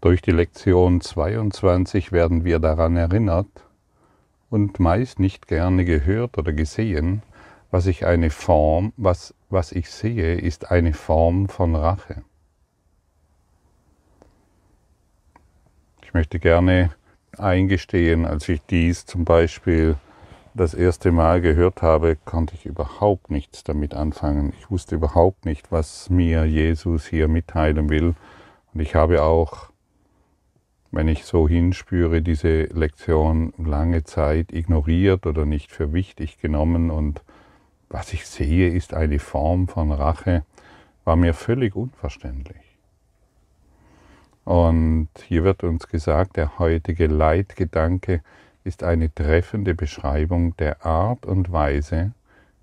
Durch die Lektion 22 werden wir daran erinnert und meist nicht gerne gehört oder gesehen, was ich eine Form, was, was ich sehe, ist eine Form von Rache. Ich möchte gerne eingestehen, als ich dies zum Beispiel das erste Mal gehört habe, konnte ich überhaupt nichts damit anfangen. Ich wusste überhaupt nicht, was mir Jesus hier mitteilen will. Und ich habe auch wenn ich so hinspüre, diese Lektion lange Zeit ignoriert oder nicht für wichtig genommen und was ich sehe, ist eine Form von Rache, war mir völlig unverständlich. Und hier wird uns gesagt, der heutige Leitgedanke ist eine treffende Beschreibung der Art und Weise,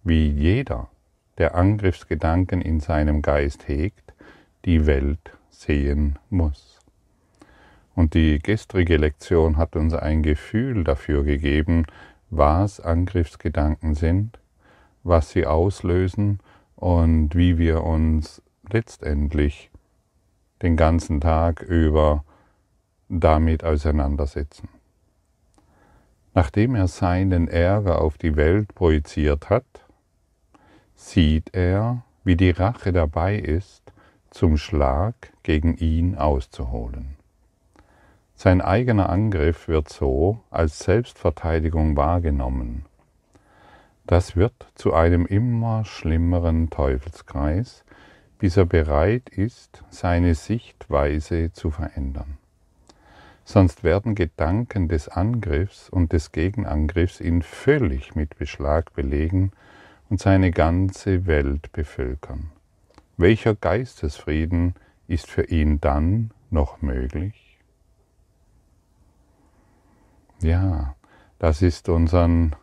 wie jeder, der Angriffsgedanken in seinem Geist hegt, die Welt sehen muss. Und die gestrige Lektion hat uns ein Gefühl dafür gegeben, was Angriffsgedanken sind, was sie auslösen und wie wir uns letztendlich den ganzen Tag über damit auseinandersetzen. Nachdem er seinen Ärger auf die Welt projiziert hat, sieht er, wie die Rache dabei ist, zum Schlag gegen ihn auszuholen. Sein eigener Angriff wird so als Selbstverteidigung wahrgenommen. Das wird zu einem immer schlimmeren Teufelskreis, bis er bereit ist, seine Sichtweise zu verändern. Sonst werden Gedanken des Angriffs und des Gegenangriffs ihn völlig mit Beschlag belegen und seine ganze Welt bevölkern. Welcher Geistesfrieden ist für ihn dann noch möglich? Ja, das ist unseren,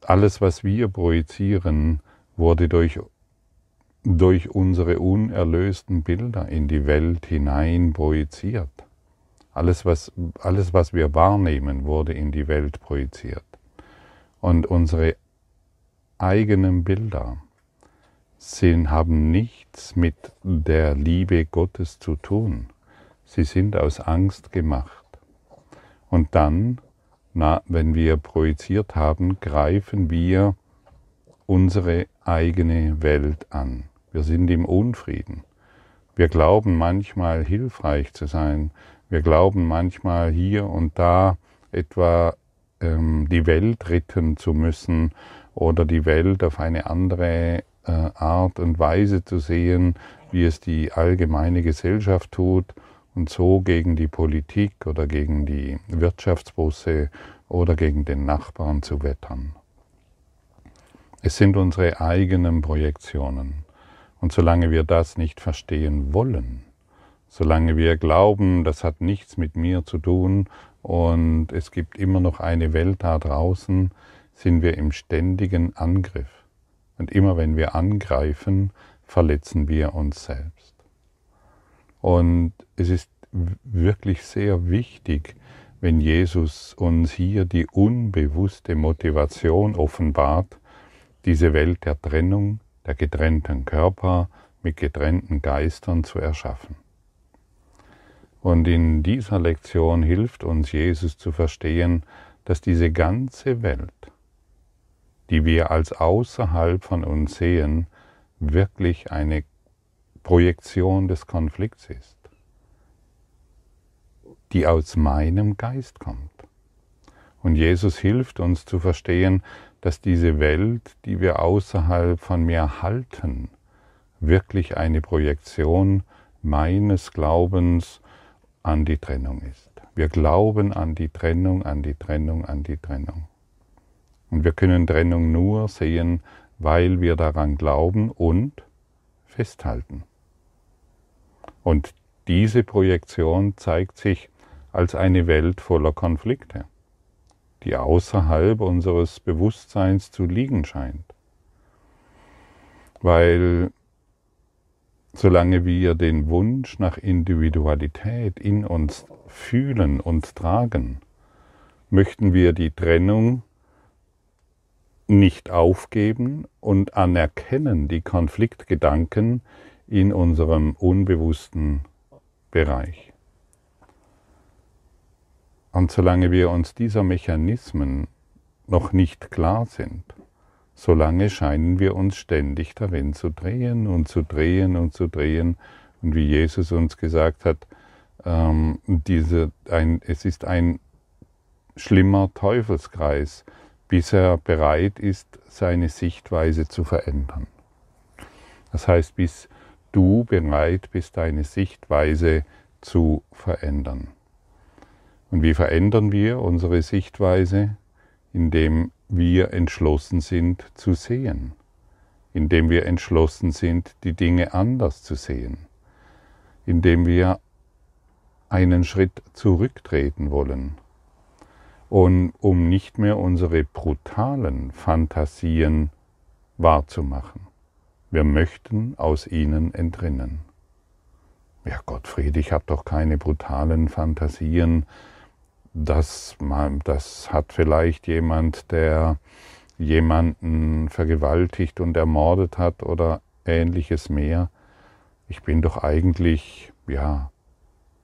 alles was wir projizieren, wurde durch, durch unsere unerlösten Bilder in die Welt hinein projiziert. Alles was, alles, was wir wahrnehmen, wurde in die Welt projiziert. Und unsere eigenen Bilder sind, haben nichts mit der Liebe Gottes zu tun. Sie sind aus Angst gemacht. Und dann, na, wenn wir projiziert haben, greifen wir unsere eigene Welt an. Wir sind im Unfrieden. Wir glauben manchmal hilfreich zu sein. Wir glauben manchmal hier und da etwa ähm, die Welt retten zu müssen oder die Welt auf eine andere äh, Art und Weise zu sehen, wie es die allgemeine Gesellschaft tut und so gegen die Politik oder gegen die Wirtschaftsbusse oder gegen den Nachbarn zu wettern. Es sind unsere eigenen Projektionen. Und solange wir das nicht verstehen wollen, solange wir glauben, das hat nichts mit mir zu tun und es gibt immer noch eine Welt da draußen, sind wir im ständigen Angriff. Und immer wenn wir angreifen, verletzen wir uns selbst. Und es ist wirklich sehr wichtig, wenn Jesus uns hier die unbewusste Motivation offenbart, diese Welt der Trennung, der getrennten Körper mit getrennten Geistern zu erschaffen. Und in dieser Lektion hilft uns Jesus zu verstehen, dass diese ganze Welt, die wir als außerhalb von uns sehen, wirklich eine Projektion des Konflikts ist, die aus meinem Geist kommt. Und Jesus hilft uns zu verstehen, dass diese Welt, die wir außerhalb von mir halten, wirklich eine Projektion meines Glaubens an die Trennung ist. Wir glauben an die Trennung, an die Trennung, an die Trennung. Und wir können Trennung nur sehen, weil wir daran glauben und festhalten. Und diese Projektion zeigt sich als eine Welt voller Konflikte, die außerhalb unseres Bewusstseins zu liegen scheint. Weil solange wir den Wunsch nach Individualität in uns fühlen und tragen, möchten wir die Trennung nicht aufgeben und anerkennen die Konfliktgedanken, in unserem unbewussten Bereich. Und solange wir uns dieser Mechanismen noch nicht klar sind, solange scheinen wir uns ständig darin zu drehen und zu drehen und zu drehen. Und wie Jesus uns gesagt hat, ähm, diese, ein, es ist ein schlimmer Teufelskreis, bis er bereit ist, seine Sichtweise zu verändern. Das heißt, bis du bereit bist, deine Sichtweise zu verändern. Und wie verändern wir unsere Sichtweise? Indem wir entschlossen sind zu sehen, indem wir entschlossen sind, die Dinge anders zu sehen, indem wir einen Schritt zurücktreten wollen, und um nicht mehr unsere brutalen Fantasien wahrzumachen. Wir möchten aus ihnen entrinnen. Ja, Gottfried, ich habe doch keine brutalen Fantasien. Das, das hat vielleicht jemand, der jemanden vergewaltigt und ermordet hat oder ähnliches mehr. Ich bin doch eigentlich, ja,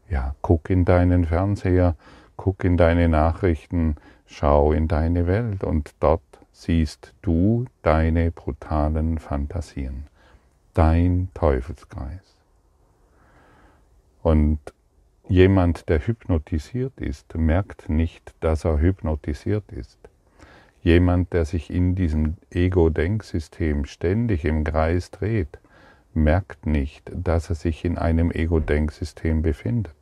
ja, guck in deinen Fernseher, guck in deine Nachrichten, schau in deine Welt und dort siehst du deine brutalen Fantasien, dein Teufelskreis. Und jemand, der hypnotisiert ist, merkt nicht, dass er hypnotisiert ist. Jemand, der sich in diesem Ego-Denksystem ständig im Kreis dreht, merkt nicht, dass er sich in einem Ego-Denksystem befindet.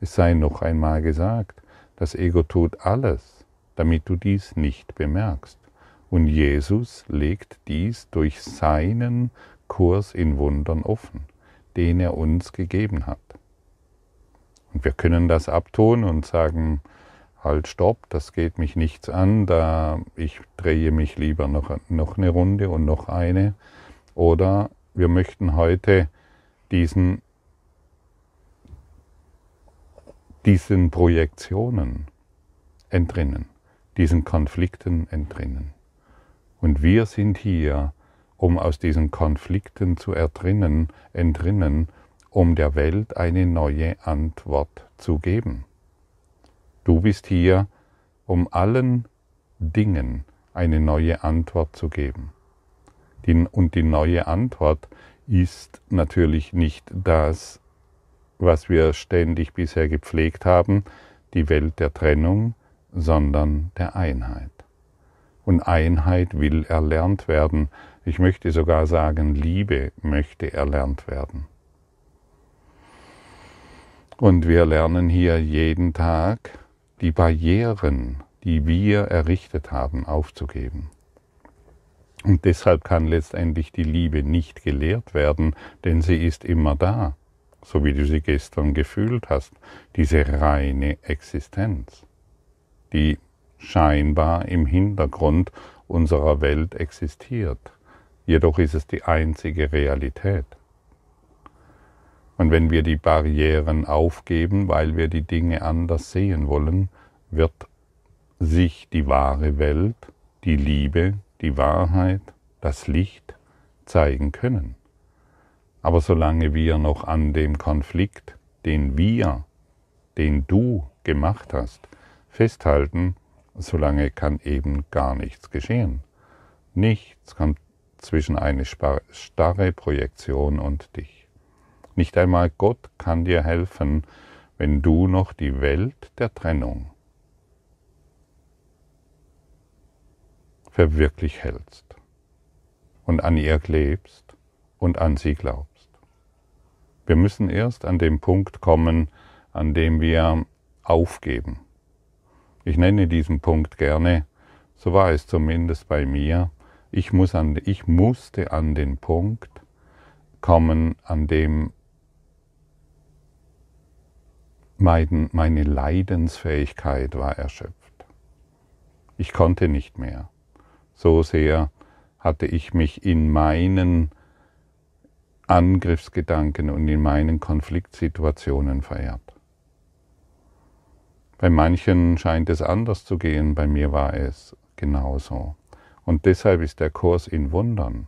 Es sei noch einmal gesagt, das Ego tut alles, damit du dies nicht bemerkst. Und Jesus legt dies durch seinen Kurs in Wundern offen, den er uns gegeben hat. Und wir können das abtun und sagen, halt, stopp, das geht mich nichts an, da ich drehe mich lieber noch, noch eine Runde und noch eine. Oder wir möchten heute diesen, diesen Projektionen entrinnen, diesen Konflikten entrinnen. Und wir sind hier, um aus diesen Konflikten zu entrinnen, entrinnen, um der Welt eine neue Antwort zu geben. Du bist hier, um allen Dingen eine neue Antwort zu geben. und die neue Antwort ist natürlich nicht das, was wir ständig bisher gepflegt haben, die Welt der Trennung, sondern der Einheit und Einheit will erlernt werden. Ich möchte sogar sagen, Liebe möchte erlernt werden. Und wir lernen hier jeden Tag die Barrieren, die wir errichtet haben, aufzugeben. Und deshalb kann letztendlich die Liebe nicht gelehrt werden, denn sie ist immer da, so wie du sie gestern gefühlt hast, diese reine Existenz, die scheinbar im Hintergrund unserer Welt existiert. Jedoch ist es die einzige Realität. Und wenn wir die Barrieren aufgeben, weil wir die Dinge anders sehen wollen, wird sich die wahre Welt, die Liebe, die Wahrheit, das Licht zeigen können. Aber solange wir noch an dem Konflikt, den wir, den du gemacht hast, festhalten, solange kann eben gar nichts geschehen. Nichts kommt zwischen eine starre Projektion und dich. Nicht einmal Gott kann dir helfen, wenn du noch die Welt der Trennung für wirklich hältst und an ihr klebst und an sie glaubst. Wir müssen erst an den Punkt kommen, an dem wir aufgeben ich nenne diesen Punkt gerne, so war es zumindest bei mir, ich, muss an, ich musste an den Punkt kommen, an dem mein, meine Leidensfähigkeit war erschöpft. Ich konnte nicht mehr. So sehr hatte ich mich in meinen Angriffsgedanken und in meinen Konfliktsituationen verehrt. Bei manchen scheint es anders zu gehen, bei mir war es genauso. Und deshalb ist der Kurs in Wundern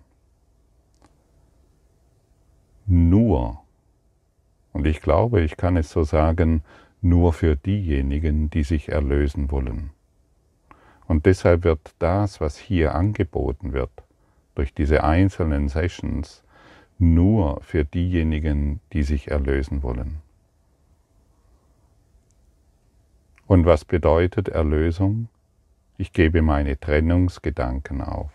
nur, und ich glaube, ich kann es so sagen, nur für diejenigen, die sich erlösen wollen. Und deshalb wird das, was hier angeboten wird, durch diese einzelnen Sessions, nur für diejenigen, die sich erlösen wollen. Und was bedeutet Erlösung? Ich gebe meine Trennungsgedanken auf.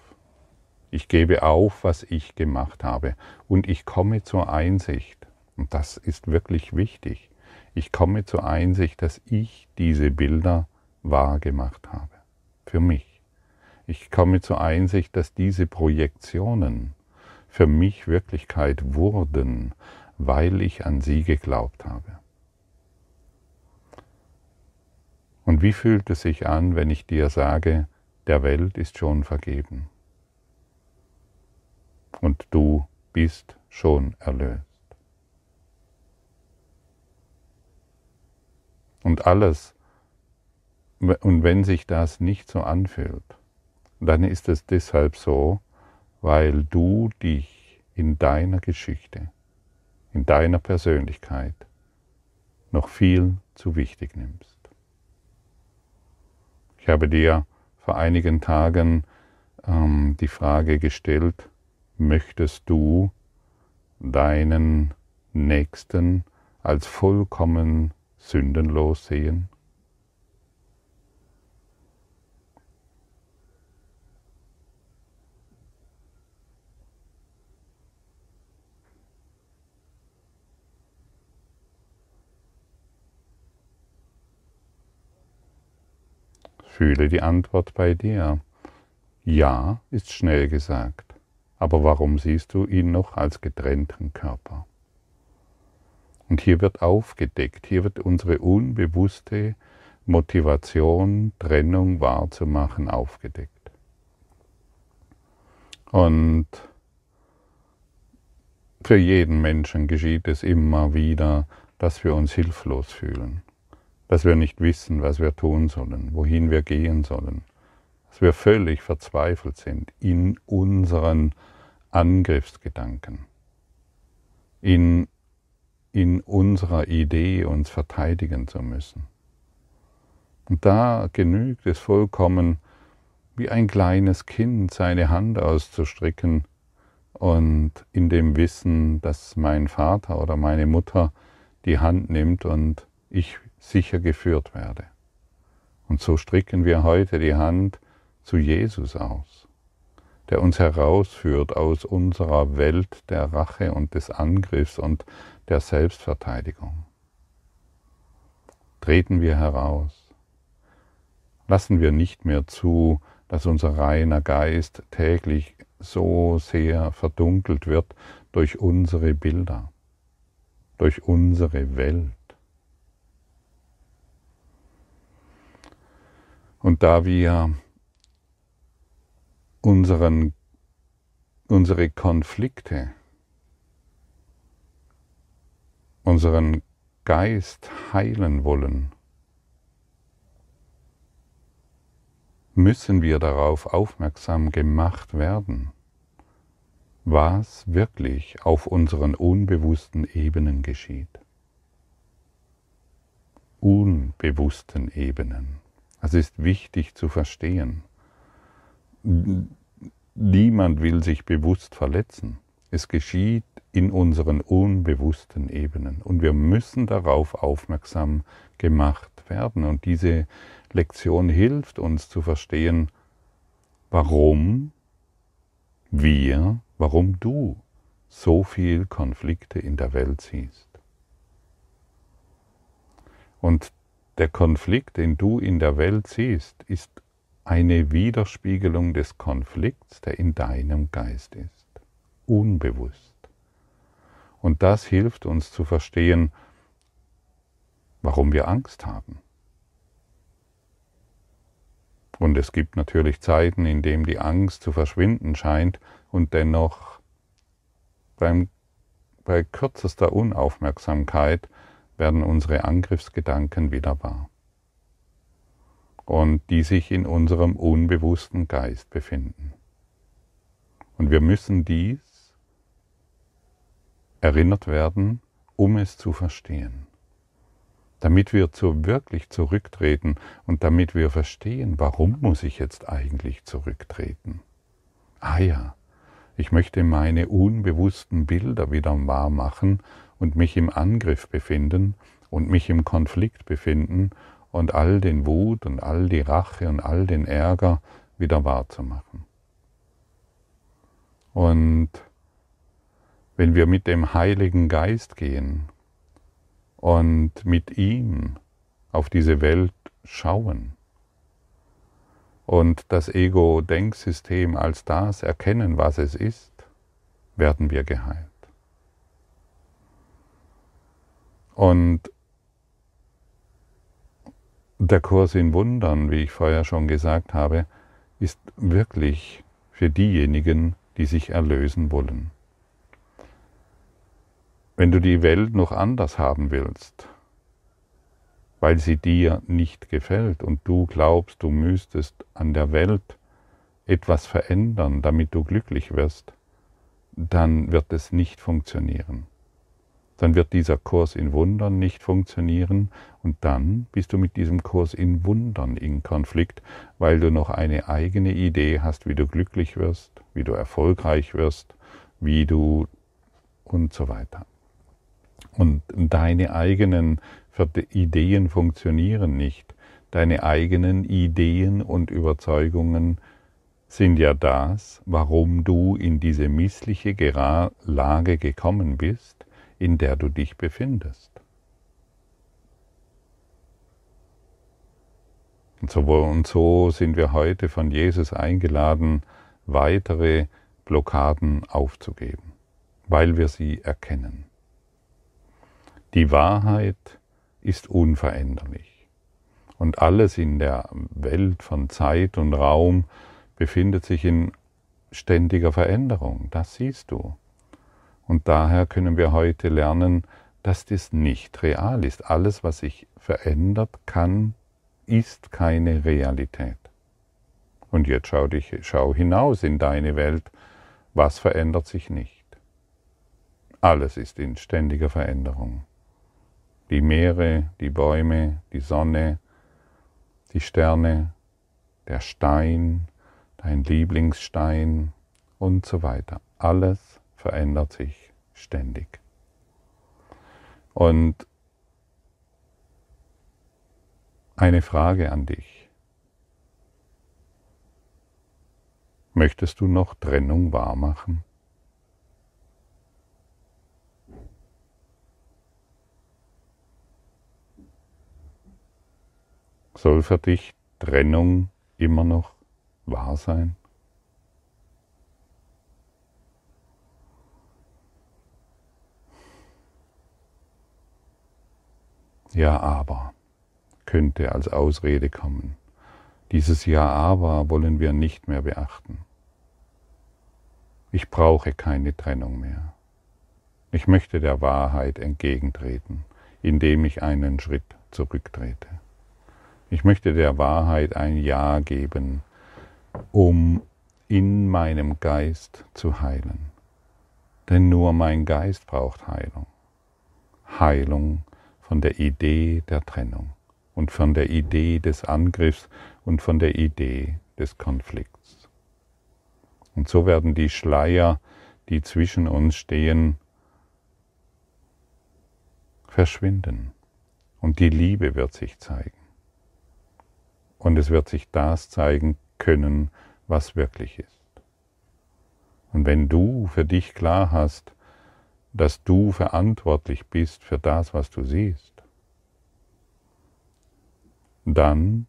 Ich gebe auf, was ich gemacht habe. Und ich komme zur Einsicht, und das ist wirklich wichtig, ich komme zur Einsicht, dass ich diese Bilder wahr gemacht habe. Für mich. Ich komme zur Einsicht, dass diese Projektionen für mich Wirklichkeit wurden, weil ich an sie geglaubt habe. Und wie fühlt es sich an, wenn ich dir sage, der Welt ist schon vergeben und du bist schon erlöst? Und alles, und wenn sich das nicht so anfühlt, dann ist es deshalb so, weil du dich in deiner Geschichte, in deiner Persönlichkeit noch viel zu wichtig nimmst. Ich habe dir vor einigen Tagen ähm, die Frage gestellt, möchtest du deinen Nächsten als vollkommen sündenlos sehen? Fühle die Antwort bei dir. Ja ist schnell gesagt, aber warum siehst du ihn noch als getrennten Körper? Und hier wird aufgedeckt, hier wird unsere unbewusste Motivation, Trennung wahrzumachen, aufgedeckt. Und für jeden Menschen geschieht es immer wieder, dass wir uns hilflos fühlen dass wir nicht wissen, was wir tun sollen, wohin wir gehen sollen, dass wir völlig verzweifelt sind in unseren Angriffsgedanken, in, in unserer Idee, uns verteidigen zu müssen. Und da genügt es vollkommen, wie ein kleines Kind seine Hand auszustrecken und in dem Wissen, dass mein Vater oder meine Mutter die Hand nimmt und ich sicher geführt werde. Und so stricken wir heute die Hand zu Jesus aus, der uns herausführt aus unserer Welt der Rache und des Angriffs und der Selbstverteidigung. Treten wir heraus. Lassen wir nicht mehr zu, dass unser reiner Geist täglich so sehr verdunkelt wird durch unsere Bilder, durch unsere Welt. Und da wir unseren, unsere Konflikte, unseren Geist heilen wollen, müssen wir darauf aufmerksam gemacht werden, was wirklich auf unseren unbewussten Ebenen geschieht. Unbewussten Ebenen. Das ist wichtig zu verstehen. Niemand will sich bewusst verletzen. Es geschieht in unseren unbewussten Ebenen und wir müssen darauf aufmerksam gemacht werden. Und diese Lektion hilft uns zu verstehen, warum wir, warum du so viel Konflikte in der Welt siehst. Und der Konflikt, den du in der Welt siehst, ist eine Widerspiegelung des Konflikts, der in deinem Geist ist, unbewusst. Und das hilft uns zu verstehen, warum wir Angst haben. Und es gibt natürlich Zeiten, in denen die Angst zu verschwinden scheint und dennoch beim, bei kürzester Unaufmerksamkeit werden unsere Angriffsgedanken wieder wahr und die sich in unserem unbewussten Geist befinden. Und wir müssen dies erinnert werden, um es zu verstehen. damit wir zu wirklich zurücktreten und damit wir verstehen, warum muss ich jetzt eigentlich zurücktreten. Ah ja, ich möchte meine unbewussten Bilder wieder wahr machen und mich im Angriff befinden und mich im Konflikt befinden und all den Wut und all die Rache und all den Ärger wieder wahrzumachen. Und wenn wir mit dem Heiligen Geist gehen und mit ihm auf diese Welt schauen und das Ego-Denksystem als das erkennen, was es ist, werden wir geheilt. Und der Kurs in Wundern, wie ich vorher schon gesagt habe, ist wirklich für diejenigen, die sich erlösen wollen. Wenn du die Welt noch anders haben willst, weil sie dir nicht gefällt und du glaubst, du müsstest an der Welt etwas verändern, damit du glücklich wirst, dann wird es nicht funktionieren. Dann wird dieser Kurs in Wundern nicht funktionieren und dann bist du mit diesem Kurs in Wundern in Konflikt, weil du noch eine eigene Idee hast, wie du glücklich wirst, wie du erfolgreich wirst, wie du und so weiter. Und deine eigenen Ideen funktionieren nicht. Deine eigenen Ideen und Überzeugungen sind ja das, warum du in diese missliche Lage gekommen bist, in der du dich befindest. Und so, und so sind wir heute von Jesus eingeladen, weitere Blockaden aufzugeben, weil wir sie erkennen. Die Wahrheit ist unveränderlich. Und alles in der Welt von Zeit und Raum befindet sich in ständiger Veränderung. Das siehst du. Und daher können wir heute lernen, dass das nicht real ist. Alles, was sich verändert kann, ist keine Realität. Und jetzt schau, dich, schau hinaus in deine Welt. Was verändert sich nicht? Alles ist in ständiger Veränderung die Meere, die Bäume, die Sonne, die Sterne, der Stein, dein Lieblingsstein und so weiter. Alles verändert sich ständig. Und eine Frage an dich. Möchtest du noch Trennung wahrmachen? Soll für dich Trennung immer noch wahr sein? Ja, aber könnte als Ausrede kommen. Dieses Ja, aber wollen wir nicht mehr beachten. Ich brauche keine Trennung mehr. Ich möchte der Wahrheit entgegentreten, indem ich einen Schritt zurücktrete. Ich möchte der Wahrheit ein Ja geben, um in meinem Geist zu heilen. Denn nur mein Geist braucht Heilung. Heilung von der Idee der Trennung und von der Idee des Angriffs und von der Idee des Konflikts. Und so werden die Schleier, die zwischen uns stehen, verschwinden und die Liebe wird sich zeigen und es wird sich das zeigen können, was wirklich ist. Und wenn du für dich klar hast, dass du verantwortlich bist für das, was du siehst, dann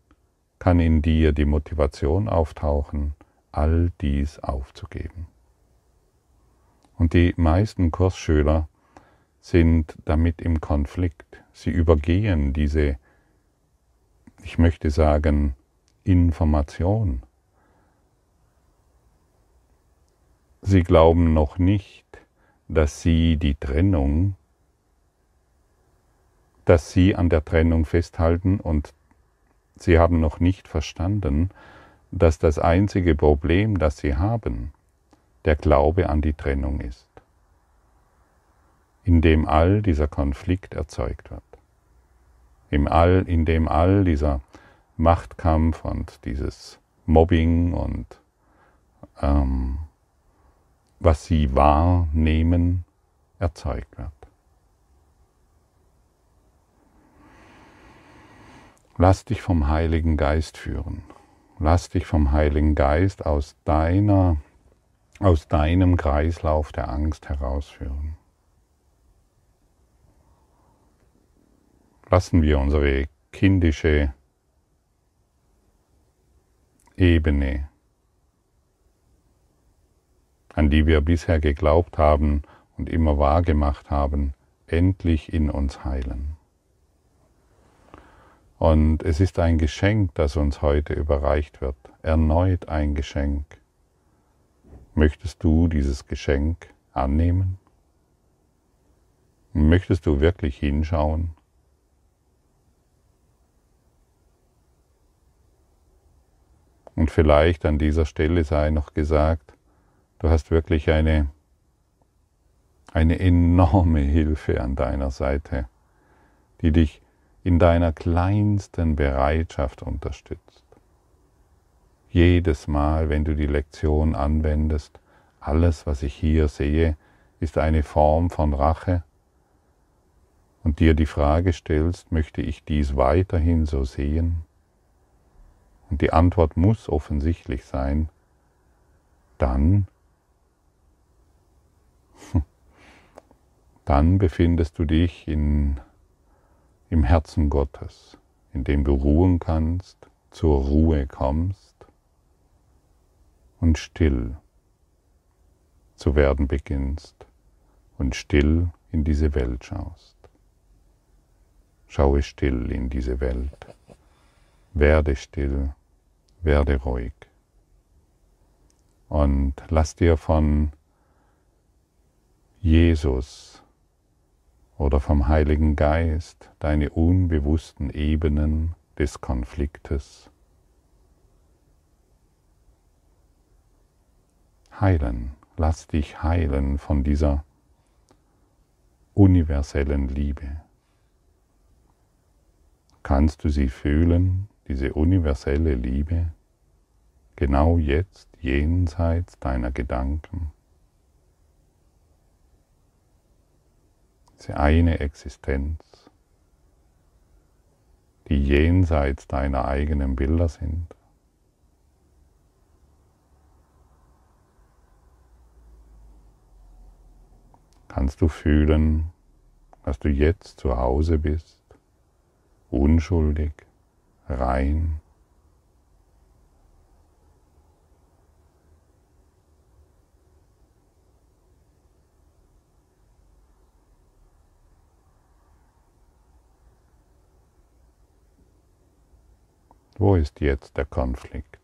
kann in dir die Motivation auftauchen, all dies aufzugeben. Und die meisten Kursschüler sind damit im Konflikt. Sie übergehen diese ich möchte sagen, Information. Sie glauben noch nicht, dass sie die Trennung, dass sie an der Trennung festhalten und sie haben noch nicht verstanden, dass das einzige Problem, das sie haben, der Glaube an die Trennung ist, in dem all dieser Konflikt erzeugt wird. Im all, in dem all dieser Machtkampf und dieses Mobbing und ähm, was sie wahrnehmen, erzeugt wird. Lass dich vom Heiligen Geist führen. Lass dich vom Heiligen Geist aus deiner, aus deinem Kreislauf der Angst herausführen. Lassen wir unsere kindische Ebene, an die wir bisher geglaubt haben und immer wahrgemacht haben, endlich in uns heilen. Und es ist ein Geschenk, das uns heute überreicht wird. Erneut ein Geschenk. Möchtest du dieses Geschenk annehmen? Möchtest du wirklich hinschauen? Und vielleicht an dieser Stelle sei noch gesagt, du hast wirklich eine, eine enorme Hilfe an deiner Seite, die dich in deiner kleinsten Bereitschaft unterstützt. Jedes Mal, wenn du die Lektion anwendest, alles, was ich hier sehe, ist eine Form von Rache und dir die Frage stellst, möchte ich dies weiterhin so sehen? Und die Antwort muss offensichtlich sein, dann, dann befindest du dich in im Herzen Gottes, in dem du ruhen kannst, zur Ruhe kommst und still zu werden beginnst und still in diese Welt schaust. Schaue still in diese Welt. Werde still, werde ruhig. Und lass dir von Jesus oder vom Heiligen Geist deine unbewussten Ebenen des Konfliktes heilen. Lass dich heilen von dieser universellen Liebe. Kannst du sie fühlen, diese universelle Liebe, genau jetzt jenseits deiner Gedanken? Diese eine Existenz, die jenseits deiner eigenen Bilder sind. Kannst du fühlen, dass du jetzt zu Hause bist, unschuldig, rein, Wo ist jetzt der Konflikt?